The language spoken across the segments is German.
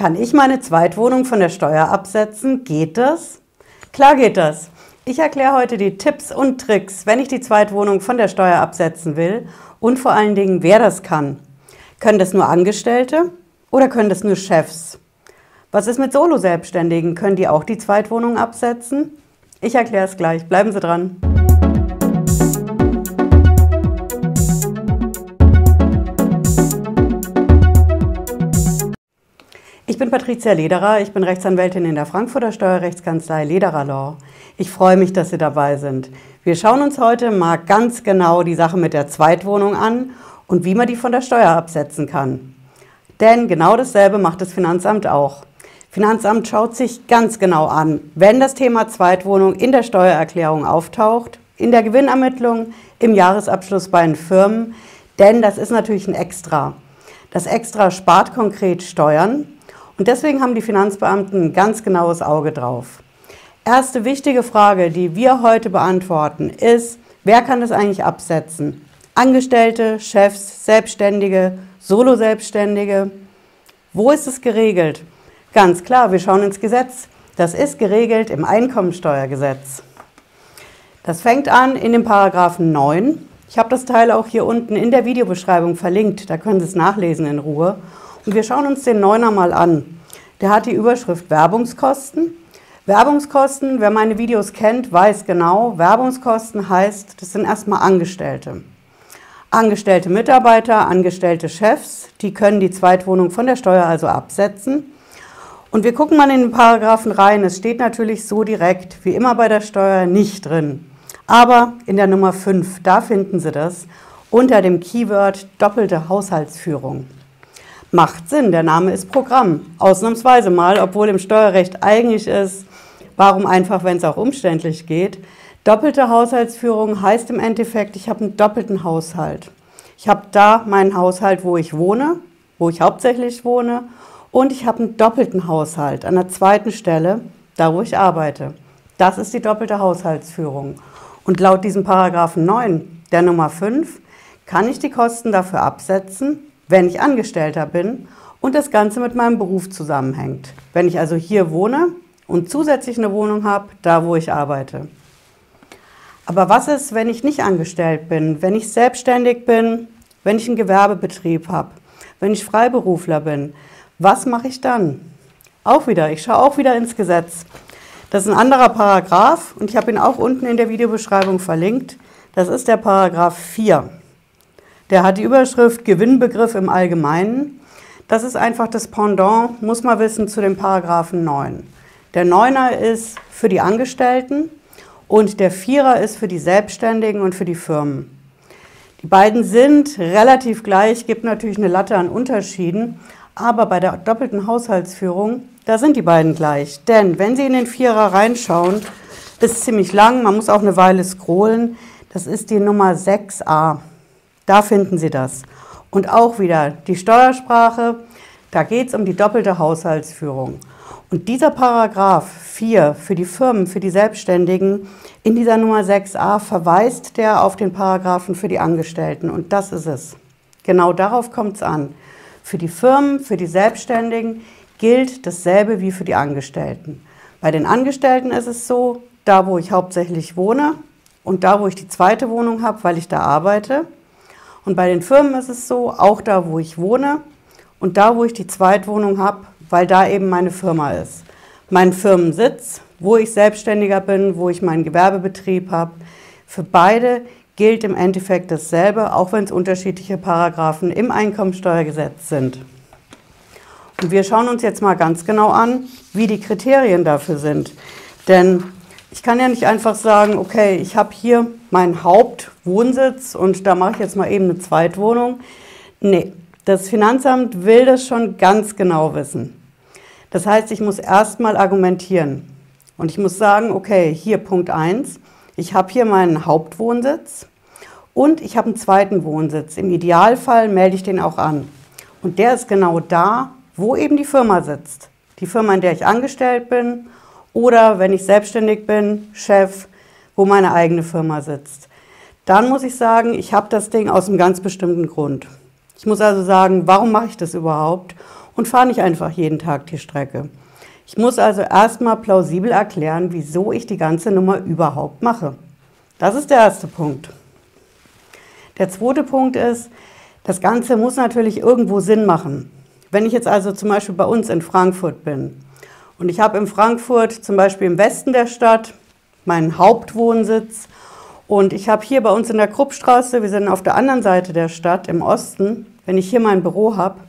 Kann ich meine Zweitwohnung von der Steuer absetzen? Geht das? Klar geht das. Ich erkläre heute die Tipps und Tricks, wenn ich die Zweitwohnung von der Steuer absetzen will und vor allen Dingen, wer das kann. Können das nur Angestellte oder können das nur Chefs? Was ist mit Solo-Selbstständigen? Können die auch die Zweitwohnung absetzen? Ich erkläre es gleich. Bleiben Sie dran. Bin Patricia Lederer, ich bin Rechtsanwältin in der Frankfurter Steuerrechtskanzlei Lederer Law. Ich freue mich, dass Sie dabei sind. Wir schauen uns heute mal ganz genau die Sache mit der Zweitwohnung an und wie man die von der Steuer absetzen kann. Denn genau dasselbe macht das Finanzamt auch. Finanzamt schaut sich ganz genau an, wenn das Thema Zweitwohnung in der Steuererklärung auftaucht, in der Gewinnermittlung, im Jahresabschluss bei den Firmen, denn das ist natürlich ein Extra. Das Extra spart konkret Steuern und deswegen haben die Finanzbeamten ein ganz genaues Auge drauf. Erste wichtige Frage, die wir heute beantworten, ist, wer kann das eigentlich absetzen? Angestellte, Chefs, Selbstständige, Solo-Selbstständige? Wo ist es geregelt? Ganz klar, wir schauen ins Gesetz. Das ist geregelt im Einkommensteuergesetz. Das fängt an in dem Paragraphen 9. Ich habe das Teil auch hier unten in der Videobeschreibung verlinkt, da können Sie es nachlesen in Ruhe. Und wir schauen uns den Neuner mal an. Der hat die Überschrift Werbungskosten. Werbungskosten, wer meine Videos kennt, weiß genau, Werbungskosten heißt, das sind erstmal Angestellte. Angestellte Mitarbeiter, angestellte Chefs, die können die Zweitwohnung von der Steuer also absetzen. Und wir gucken mal in den Paragraphen rein. Es steht natürlich so direkt, wie immer bei der Steuer, nicht drin. Aber in der Nummer 5, da finden Sie das unter dem Keyword doppelte Haushaltsführung. Macht Sinn, der Name ist Programm. Ausnahmsweise mal, obwohl im Steuerrecht eigentlich ist, warum einfach, wenn es auch umständlich geht. Doppelte Haushaltsführung heißt im Endeffekt, ich habe einen doppelten Haushalt. Ich habe da meinen Haushalt, wo ich wohne, wo ich hauptsächlich wohne, und ich habe einen doppelten Haushalt an der zweiten Stelle, da wo ich arbeite. Das ist die doppelte Haushaltsführung. Und laut diesem Paragraphen 9 der Nummer 5 kann ich die Kosten dafür absetzen, wenn ich Angestellter bin und das Ganze mit meinem Beruf zusammenhängt. Wenn ich also hier wohne und zusätzlich eine Wohnung habe, da wo ich arbeite. Aber was ist, wenn ich nicht angestellt bin, wenn ich selbstständig bin, wenn ich einen Gewerbebetrieb habe, wenn ich Freiberufler bin? Was mache ich dann? Auch wieder, ich schaue auch wieder ins Gesetz. Das ist ein anderer Paragraph und ich habe ihn auch unten in der Videobeschreibung verlinkt. Das ist der Paragraph 4. Der hat die Überschrift Gewinnbegriff im Allgemeinen. Das ist einfach das Pendant, muss man wissen, zu dem Paragraphen 9. Der Neuner ist für die Angestellten und der Vierer ist für die Selbstständigen und für die Firmen. Die beiden sind relativ gleich, gibt natürlich eine Latte an Unterschieden, aber bei der doppelten Haushaltsführung, da sind die beiden gleich. Denn wenn Sie in den Vierer reinschauen, ist ziemlich lang, man muss auch eine Weile scrollen, das ist die Nummer 6a. Da finden Sie das. Und auch wieder die Steuersprache, da geht es um die doppelte Haushaltsführung. Und dieser Paragraph 4 für die Firmen, für die Selbstständigen, in dieser Nummer 6a verweist der auf den Paragraphen für die Angestellten. Und das ist es. Genau darauf kommt es an. Für die Firmen, für die Selbstständigen gilt dasselbe wie für die Angestellten. Bei den Angestellten ist es so, da wo ich hauptsächlich wohne und da wo ich die zweite Wohnung habe, weil ich da arbeite, und bei den Firmen ist es so, auch da, wo ich wohne und da, wo ich die Zweitwohnung habe, weil da eben meine Firma ist. Mein Firmensitz, wo ich selbstständiger bin, wo ich meinen Gewerbebetrieb habe. Für beide gilt im Endeffekt dasselbe, auch wenn es unterschiedliche Paragraphen im Einkommensteuergesetz sind. Und wir schauen uns jetzt mal ganz genau an, wie die Kriterien dafür sind. Denn ich kann ja nicht einfach sagen, okay, ich habe hier meinen Hauptwohnsitz und da mache ich jetzt mal eben eine Zweitwohnung. Nee, das Finanzamt will das schon ganz genau wissen. Das heißt, ich muss erstmal argumentieren. Und ich muss sagen, okay, hier Punkt 1, ich habe hier meinen Hauptwohnsitz und ich habe einen zweiten Wohnsitz. Im Idealfall melde ich den auch an. Und der ist genau da, wo eben die Firma sitzt. Die Firma, in der ich angestellt bin oder wenn ich selbstständig bin, Chef, wo meine eigene Firma sitzt. Dann muss ich sagen, ich habe das Ding aus einem ganz bestimmten Grund. Ich muss also sagen, warum mache ich das überhaupt? und fahre nicht einfach jeden Tag die Strecke. Ich muss also erstmal plausibel erklären, wieso ich die ganze Nummer überhaupt mache. Das ist der erste Punkt. Der zweite Punkt ist, das Ganze muss natürlich irgendwo Sinn machen. Wenn ich jetzt also zum Beispiel bei uns in Frankfurt bin und ich habe in Frankfurt zum Beispiel im Westen der Stadt meinen Hauptwohnsitz und ich habe hier bei uns in der Kruppstraße, wir sind auf der anderen Seite der Stadt im Osten, wenn ich hier mein Büro habe,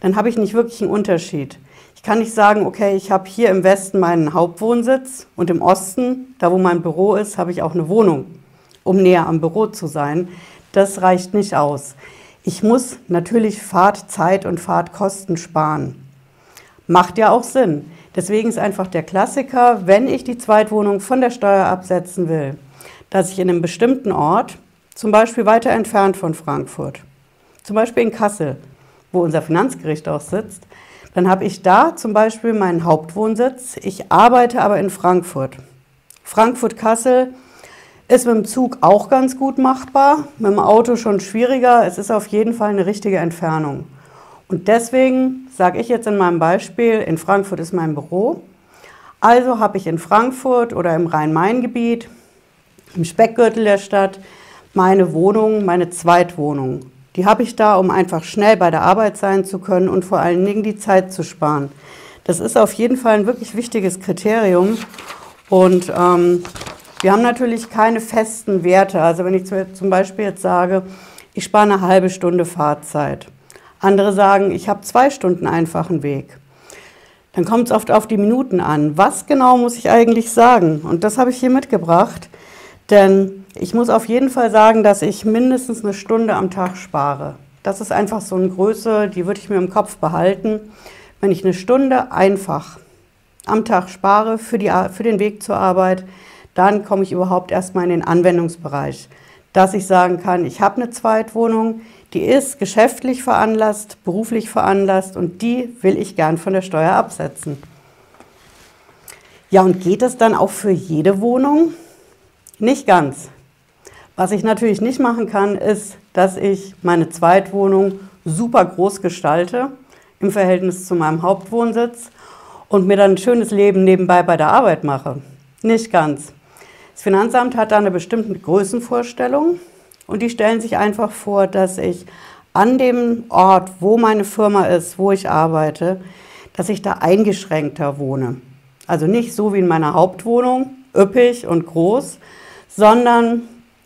dann habe ich nicht wirklich einen Unterschied. Ich kann nicht sagen, okay, ich habe hier im Westen meinen Hauptwohnsitz und im Osten, da wo mein Büro ist, habe ich auch eine Wohnung, um näher am Büro zu sein. Das reicht nicht aus. Ich muss natürlich Fahrtzeit und Fahrtkosten sparen. Macht ja auch Sinn. Deswegen ist einfach der Klassiker, wenn ich die Zweitwohnung von der Steuer absetzen will, dass ich in einem bestimmten Ort, zum Beispiel weiter entfernt von Frankfurt, zum Beispiel in Kassel, wo unser Finanzgericht auch sitzt, dann habe ich da zum Beispiel meinen Hauptwohnsitz. Ich arbeite aber in Frankfurt. Frankfurt-Kassel ist mit dem Zug auch ganz gut machbar, mit dem Auto schon schwieriger. Es ist auf jeden Fall eine richtige Entfernung. Und deswegen sage ich jetzt in meinem Beispiel, in Frankfurt ist mein Büro. Also habe ich in Frankfurt oder im Rhein-Main-Gebiet im Speckgürtel der Stadt meine Wohnung, meine Zweitwohnung. Die habe ich da, um einfach schnell bei der Arbeit sein zu können und vor allen Dingen die Zeit zu sparen. Das ist auf jeden Fall ein wirklich wichtiges Kriterium. Und ähm, wir haben natürlich keine festen Werte. Also wenn ich zum Beispiel jetzt sage, ich spare eine halbe Stunde Fahrzeit. Andere sagen, ich habe zwei Stunden einfachen Weg. Dann kommt es oft auf die Minuten an. Was genau muss ich eigentlich sagen? Und das habe ich hier mitgebracht. Denn ich muss auf jeden Fall sagen, dass ich mindestens eine Stunde am Tag spare. Das ist einfach so eine Größe, die würde ich mir im Kopf behalten. Wenn ich eine Stunde einfach am Tag spare für, die, für den Weg zur Arbeit, dann komme ich überhaupt erstmal in den Anwendungsbereich. Dass ich sagen kann, ich habe eine Zweitwohnung, die ist geschäftlich veranlasst, beruflich veranlasst und die will ich gern von der Steuer absetzen. Ja, und geht es dann auch für jede Wohnung? Nicht ganz. Was ich natürlich nicht machen kann, ist, dass ich meine Zweitwohnung super groß gestalte im Verhältnis zu meinem Hauptwohnsitz und mir dann ein schönes Leben nebenbei bei der Arbeit mache. Nicht ganz. Das Finanzamt hat da eine bestimmte Größenvorstellung und die stellen sich einfach vor, dass ich an dem Ort, wo meine Firma ist, wo ich arbeite, dass ich da eingeschränkter wohne. Also nicht so wie in meiner Hauptwohnung, üppig und groß, sondern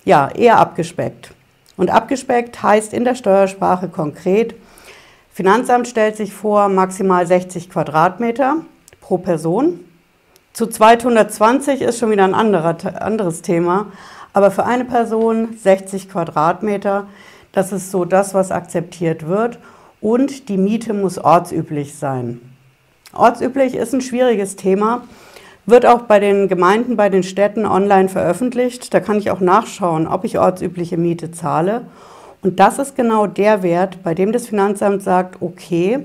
ja, eher abgespeckt. Und abgespeckt heißt in der Steuersprache konkret, Finanzamt stellt sich vor maximal 60 Quadratmeter pro Person. Zu 220 ist schon wieder ein anderer, anderes Thema, aber für eine Person 60 Quadratmeter, das ist so das, was akzeptiert wird. Und die Miete muss ortsüblich sein. Ortsüblich ist ein schwieriges Thema, wird auch bei den Gemeinden, bei den Städten online veröffentlicht. Da kann ich auch nachschauen, ob ich ortsübliche Miete zahle. Und das ist genau der Wert, bei dem das Finanzamt sagt, okay,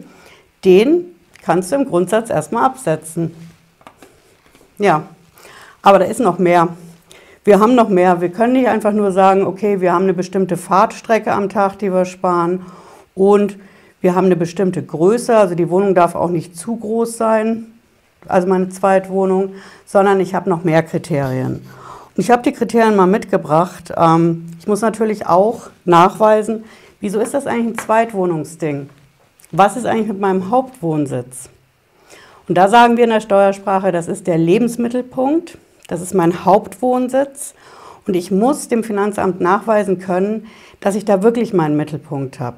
den kannst du im Grundsatz erstmal absetzen. Ja, aber da ist noch mehr. Wir haben noch mehr. Wir können nicht einfach nur sagen, okay, wir haben eine bestimmte Fahrtstrecke am Tag, die wir sparen und wir haben eine bestimmte Größe, also die Wohnung darf auch nicht zu groß sein also meine Zweitwohnung, sondern ich habe noch mehr Kriterien. Und ich habe die Kriterien mal mitgebracht. Ähm, ich muss natürlich auch nachweisen, wieso ist das eigentlich ein Zweitwohnungsding? Was ist eigentlich mit meinem Hauptwohnsitz? Und da sagen wir in der Steuersprache, das ist der Lebensmittelpunkt, das ist mein Hauptwohnsitz und ich muss dem Finanzamt nachweisen können, dass ich da wirklich meinen Mittelpunkt habe.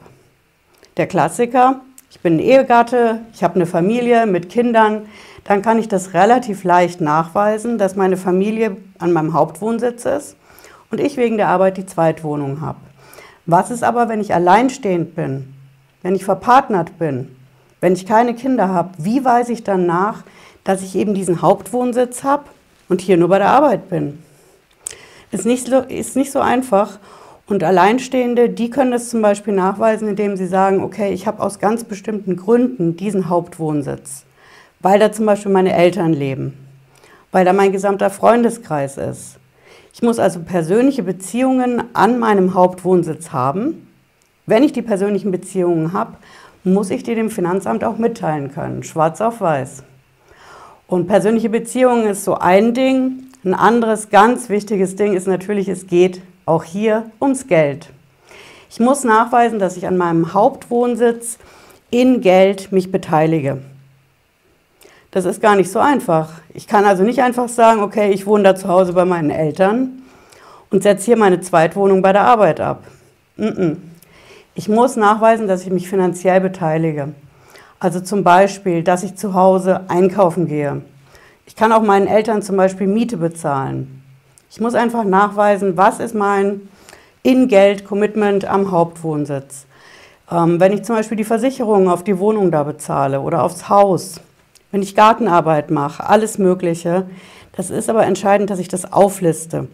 Der Klassiker, ich bin ein Ehegatte, ich habe eine Familie mit Kindern, dann kann ich das relativ leicht nachweisen, dass meine Familie an meinem Hauptwohnsitz ist und ich wegen der Arbeit die Zweitwohnung habe. Was ist aber, wenn ich alleinstehend bin, wenn ich verpartnert bin, wenn ich keine Kinder habe? Wie weise ich dann nach, dass ich eben diesen Hauptwohnsitz habe und hier nur bei der Arbeit bin? Ist nicht so, ist nicht so einfach. Und Alleinstehende, die können das zum Beispiel nachweisen, indem sie sagen, okay, ich habe aus ganz bestimmten Gründen diesen Hauptwohnsitz weil da zum Beispiel meine Eltern leben, weil da mein gesamter Freundeskreis ist. Ich muss also persönliche Beziehungen an meinem Hauptwohnsitz haben. Wenn ich die persönlichen Beziehungen habe, muss ich die dem Finanzamt auch mitteilen können, schwarz auf weiß. Und persönliche Beziehungen ist so ein Ding. Ein anderes ganz wichtiges Ding ist natürlich, es geht auch hier ums Geld. Ich muss nachweisen, dass ich an meinem Hauptwohnsitz in Geld mich beteilige. Das ist gar nicht so einfach. Ich kann also nicht einfach sagen, okay, ich wohne da zu Hause bei meinen Eltern und setze hier meine Zweitwohnung bei der Arbeit ab. Ich muss nachweisen, dass ich mich finanziell beteilige. Also zum Beispiel, dass ich zu Hause einkaufen gehe. Ich kann auch meinen Eltern zum Beispiel Miete bezahlen. Ich muss einfach nachweisen, was ist mein In-Geld-Commitment am Hauptwohnsitz. Ähm, wenn ich zum Beispiel die Versicherung auf die Wohnung da bezahle oder aufs Haus wenn ich Gartenarbeit mache, alles Mögliche. Das ist aber entscheidend, dass ich das aufliste.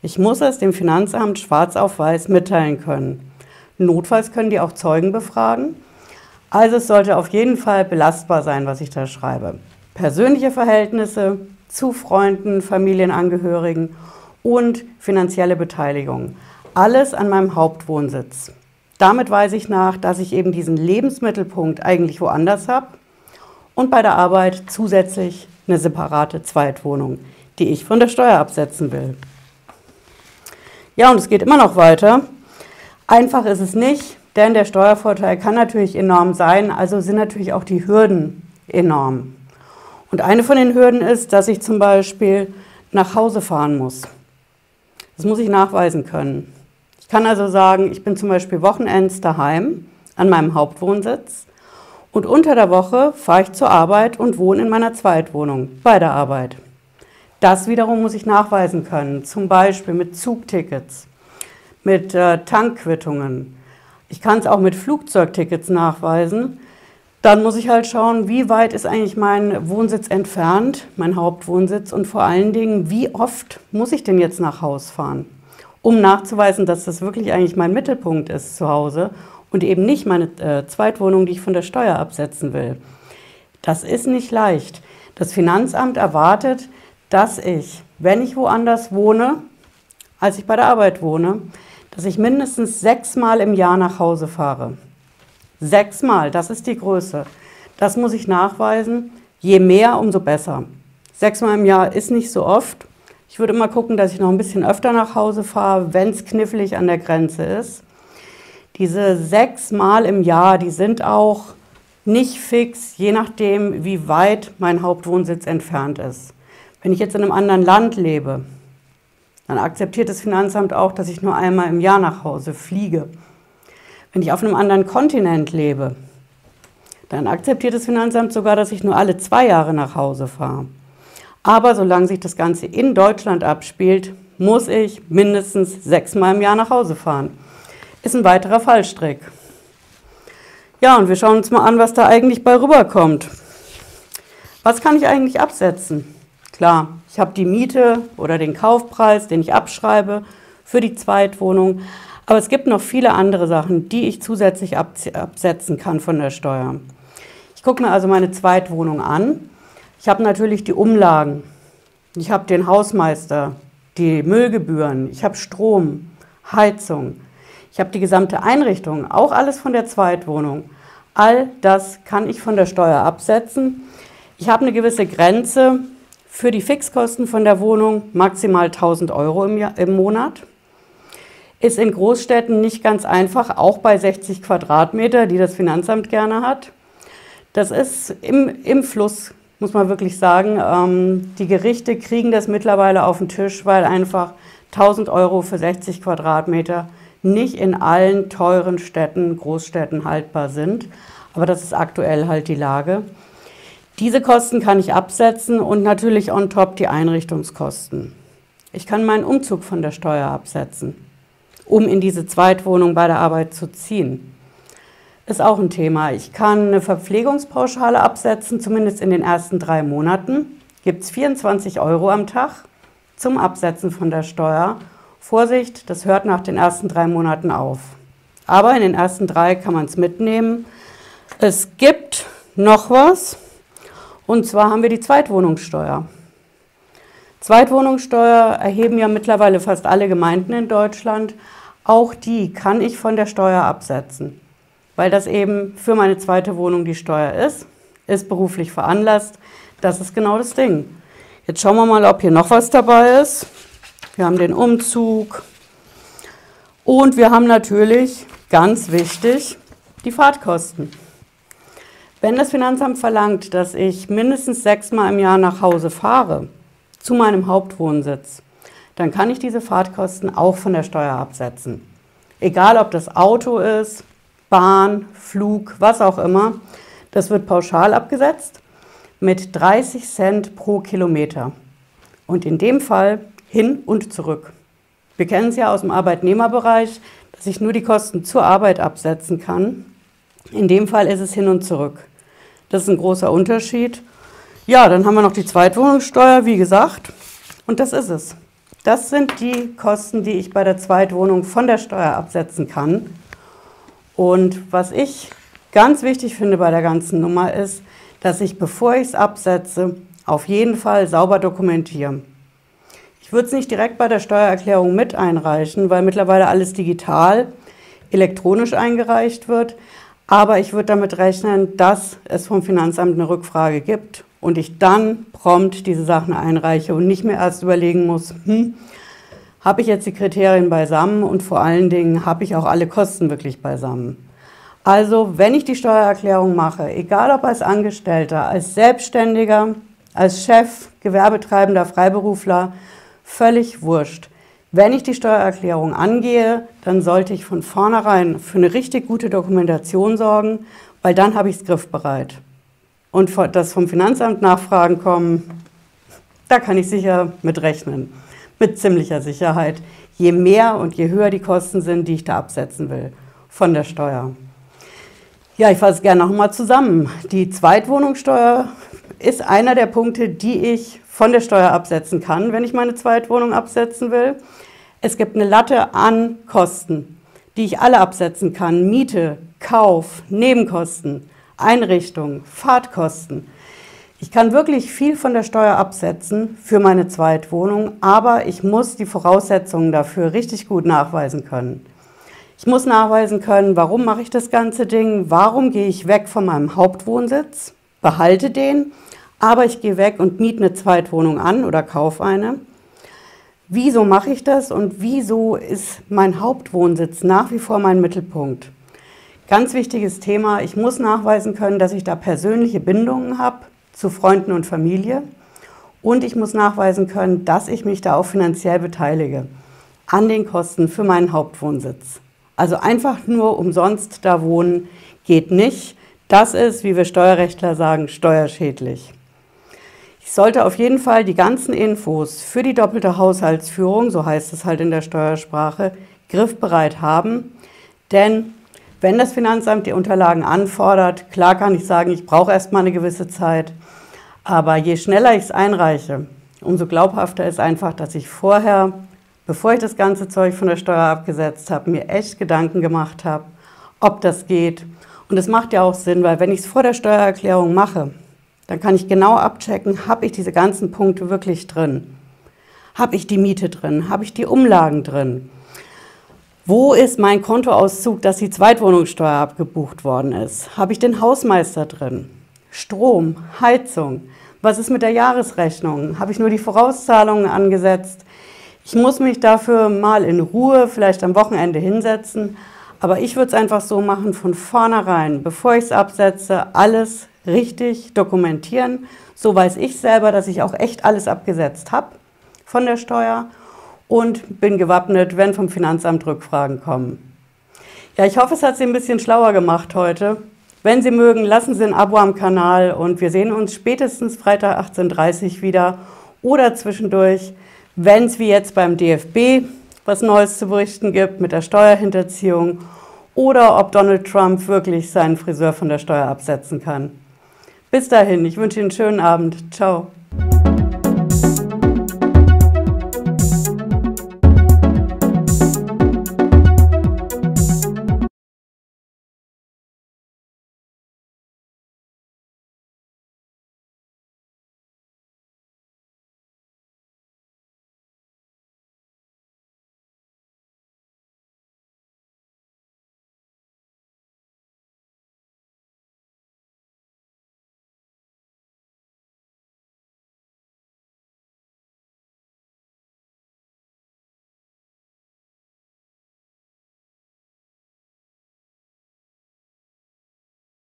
Ich muss es dem Finanzamt schwarz auf weiß mitteilen können. Notfalls können die auch Zeugen befragen. Also es sollte auf jeden Fall belastbar sein, was ich da schreibe. Persönliche Verhältnisse zu Freunden, Familienangehörigen und finanzielle Beteiligung. Alles an meinem Hauptwohnsitz. Damit weise ich nach, dass ich eben diesen Lebensmittelpunkt eigentlich woanders habe und bei der Arbeit zusätzlich eine separate Zweitwohnung, die ich von der Steuer absetzen will. Ja, und es geht immer noch weiter. Einfach ist es nicht, denn der Steuervorteil kann natürlich enorm sein, also sind natürlich auch die Hürden enorm. Und eine von den Hürden ist, dass ich zum Beispiel nach Hause fahren muss. Das muss ich nachweisen können. Ich kann also sagen, ich bin zum Beispiel Wochenends daheim an meinem Hauptwohnsitz und unter der Woche fahre ich zur Arbeit und wohne in meiner Zweitwohnung bei der Arbeit. Das wiederum muss ich nachweisen können, zum Beispiel mit Zugtickets, mit äh, Tankquittungen. Ich kann es auch mit Flugzeugtickets nachweisen. Dann muss ich halt schauen, wie weit ist eigentlich mein Wohnsitz entfernt, mein Hauptwohnsitz und vor allen Dingen, wie oft muss ich denn jetzt nach Haus fahren, um nachzuweisen, dass das wirklich eigentlich mein Mittelpunkt ist zu Hause und eben nicht meine äh, Zweitwohnung, die ich von der Steuer absetzen will. Das ist nicht leicht. Das Finanzamt erwartet, dass ich, wenn ich woanders wohne, als ich bei der Arbeit wohne, dass ich mindestens sechsmal im Jahr nach Hause fahre. Sechsmal, das ist die Größe. Das muss ich nachweisen. Je mehr, umso besser. Sechsmal im Jahr ist nicht so oft. Ich würde immer gucken, dass ich noch ein bisschen öfter nach Hause fahre, wenn es knifflig an der Grenze ist. Diese sechs Mal im Jahr, die sind auch nicht fix, je nachdem, wie weit mein Hauptwohnsitz entfernt ist. Wenn ich jetzt in einem anderen Land lebe, dann akzeptiert das Finanzamt auch, dass ich nur einmal im Jahr nach Hause fliege. Wenn ich auf einem anderen Kontinent lebe, dann akzeptiert das Finanzamt sogar, dass ich nur alle zwei Jahre nach Hause fahre. Aber solange sich das Ganze in Deutschland abspielt, muss ich mindestens sechsmal im Jahr nach Hause fahren ist ein weiterer Fallstrick. Ja, und wir schauen uns mal an, was da eigentlich bei rüberkommt. Was kann ich eigentlich absetzen? Klar, ich habe die Miete oder den Kaufpreis, den ich abschreibe für die Zweitwohnung. Aber es gibt noch viele andere Sachen, die ich zusätzlich absetzen kann von der Steuer. Ich gucke mir also meine Zweitwohnung an. Ich habe natürlich die Umlagen. Ich habe den Hausmeister, die Müllgebühren, ich habe Strom, Heizung, ich habe die gesamte Einrichtung, auch alles von der Zweitwohnung. All das kann ich von der Steuer absetzen. Ich habe eine gewisse Grenze für die Fixkosten von der Wohnung, maximal 1000 Euro im, Jahr, im Monat. Ist in Großstädten nicht ganz einfach, auch bei 60 Quadratmeter, die das Finanzamt gerne hat. Das ist im, im Fluss, muss man wirklich sagen. Ähm, die Gerichte kriegen das mittlerweile auf den Tisch, weil einfach 1000 Euro für 60 Quadratmeter nicht in allen teuren Städten, Großstädten haltbar sind. Aber das ist aktuell halt die Lage. Diese Kosten kann ich absetzen und natürlich on top die Einrichtungskosten. Ich kann meinen Umzug von der Steuer absetzen, um in diese Zweitwohnung bei der Arbeit zu ziehen. Ist auch ein Thema. Ich kann eine Verpflegungspauschale absetzen, zumindest in den ersten drei Monaten. Gibt es 24 Euro am Tag zum Absetzen von der Steuer Vorsicht, das hört nach den ersten drei Monaten auf. Aber in den ersten drei kann man es mitnehmen. Es gibt noch was, und zwar haben wir die Zweitwohnungssteuer. Zweitwohnungssteuer erheben ja mittlerweile fast alle Gemeinden in Deutschland. Auch die kann ich von der Steuer absetzen. weil das eben für meine zweite Wohnung die Steuer ist, ist beruflich veranlasst. Das ist genau das Ding. Jetzt schauen wir mal, ob hier noch was dabei ist. Wir haben den Umzug und wir haben natürlich, ganz wichtig, die Fahrtkosten. Wenn das Finanzamt verlangt, dass ich mindestens sechsmal im Jahr nach Hause fahre, zu meinem Hauptwohnsitz, dann kann ich diese Fahrtkosten auch von der Steuer absetzen. Egal ob das Auto ist, Bahn, Flug, was auch immer, das wird pauschal abgesetzt mit 30 Cent pro Kilometer. Und in dem Fall hin und zurück. Wir kennen es ja aus dem Arbeitnehmerbereich, dass ich nur die Kosten zur Arbeit absetzen kann. In dem Fall ist es hin und zurück. Das ist ein großer Unterschied. Ja, dann haben wir noch die Zweitwohnungssteuer, wie gesagt. Und das ist es. Das sind die Kosten, die ich bei der Zweitwohnung von der Steuer absetzen kann. Und was ich ganz wichtig finde bei der ganzen Nummer ist, dass ich, bevor ich es absetze, auf jeden Fall sauber dokumentiere. Ich würde es nicht direkt bei der Steuererklärung mit einreichen, weil mittlerweile alles digital, elektronisch eingereicht wird. Aber ich würde damit rechnen, dass es vom Finanzamt eine Rückfrage gibt und ich dann prompt diese Sachen einreiche und nicht mehr erst überlegen muss, hm, habe ich jetzt die Kriterien beisammen und vor allen Dingen habe ich auch alle Kosten wirklich beisammen. Also, wenn ich die Steuererklärung mache, egal ob als Angestellter, als Selbstständiger, als Chef, Gewerbetreibender, Freiberufler, völlig wurscht. Wenn ich die Steuererklärung angehe, dann sollte ich von vornherein für eine richtig gute Dokumentation sorgen, weil dann habe ich es griffbereit. Und dass vom Finanzamt Nachfragen kommen, da kann ich sicher mit rechnen. Mit ziemlicher Sicherheit. Je mehr und je höher die Kosten sind, die ich da absetzen will von der Steuer. Ja, ich fasse gerne nochmal zusammen. Die Zweitwohnungssteuer ist einer der Punkte, die ich von der Steuer absetzen kann, wenn ich meine Zweitwohnung absetzen will. Es gibt eine Latte an Kosten, die ich alle absetzen kann. Miete, Kauf, Nebenkosten, Einrichtung, Fahrtkosten. Ich kann wirklich viel von der Steuer absetzen für meine Zweitwohnung, aber ich muss die Voraussetzungen dafür richtig gut nachweisen können. Ich muss nachweisen können, warum mache ich das ganze Ding, warum gehe ich weg von meinem Hauptwohnsitz, behalte den aber ich gehe weg und miete eine Zweitwohnung an oder kaufe eine. Wieso mache ich das und wieso ist mein Hauptwohnsitz nach wie vor mein Mittelpunkt? Ganz wichtiges Thema, ich muss nachweisen können, dass ich da persönliche Bindungen habe zu Freunden und Familie und ich muss nachweisen können, dass ich mich da auch finanziell beteilige an den Kosten für meinen Hauptwohnsitz. Also einfach nur umsonst da wohnen geht nicht. Das ist, wie wir Steuerrechtler sagen, steuerschädlich. Ich sollte auf jeden Fall die ganzen Infos für die doppelte Haushaltsführung, so heißt es halt in der Steuersprache, griffbereit haben. Denn wenn das Finanzamt die Unterlagen anfordert, klar kann ich sagen, ich brauche erstmal eine gewisse Zeit. Aber je schneller ich es einreiche, umso glaubhafter ist einfach, dass ich vorher, bevor ich das ganze Zeug von der Steuer abgesetzt habe, mir echt Gedanken gemacht habe, ob das geht. Und es macht ja auch Sinn, weil wenn ich es vor der Steuererklärung mache, dann kann ich genau abchecken, habe ich diese ganzen Punkte wirklich drin? Habe ich die Miete drin? Habe ich die Umlagen drin? Wo ist mein Kontoauszug, dass die Zweitwohnungssteuer abgebucht worden ist? Habe ich den Hausmeister drin? Strom, Heizung. Was ist mit der Jahresrechnung? Habe ich nur die Vorauszahlungen angesetzt? Ich muss mich dafür mal in Ruhe, vielleicht am Wochenende hinsetzen. Aber ich würde es einfach so machen, von vornherein, bevor ich es absetze, alles richtig dokumentieren. So weiß ich selber, dass ich auch echt alles abgesetzt habe von der Steuer und bin gewappnet, wenn vom Finanzamt Rückfragen kommen. Ja, ich hoffe, es hat Sie ein bisschen schlauer gemacht heute. Wenn Sie mögen, lassen Sie ein Abo am Kanal und wir sehen uns spätestens Freitag 18.30 Uhr wieder oder zwischendurch, wenn es wie jetzt beim DFB was Neues zu berichten gibt mit der Steuerhinterziehung oder ob Donald Trump wirklich seinen Friseur von der Steuer absetzen kann. Bis dahin, ich wünsche Ihnen einen schönen Abend. Ciao.